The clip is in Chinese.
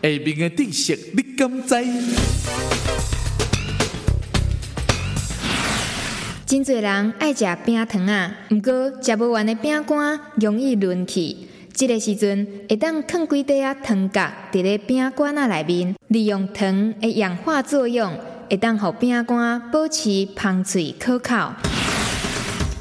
下面的知识你敢知？真侪人爱食饼糖啊，毋过食不完的饼干容易润气。这个时阵，会当放几块啊糖角伫咧饼干啊内面，利用糖的氧化作用，会当让饼干保持香脆可口。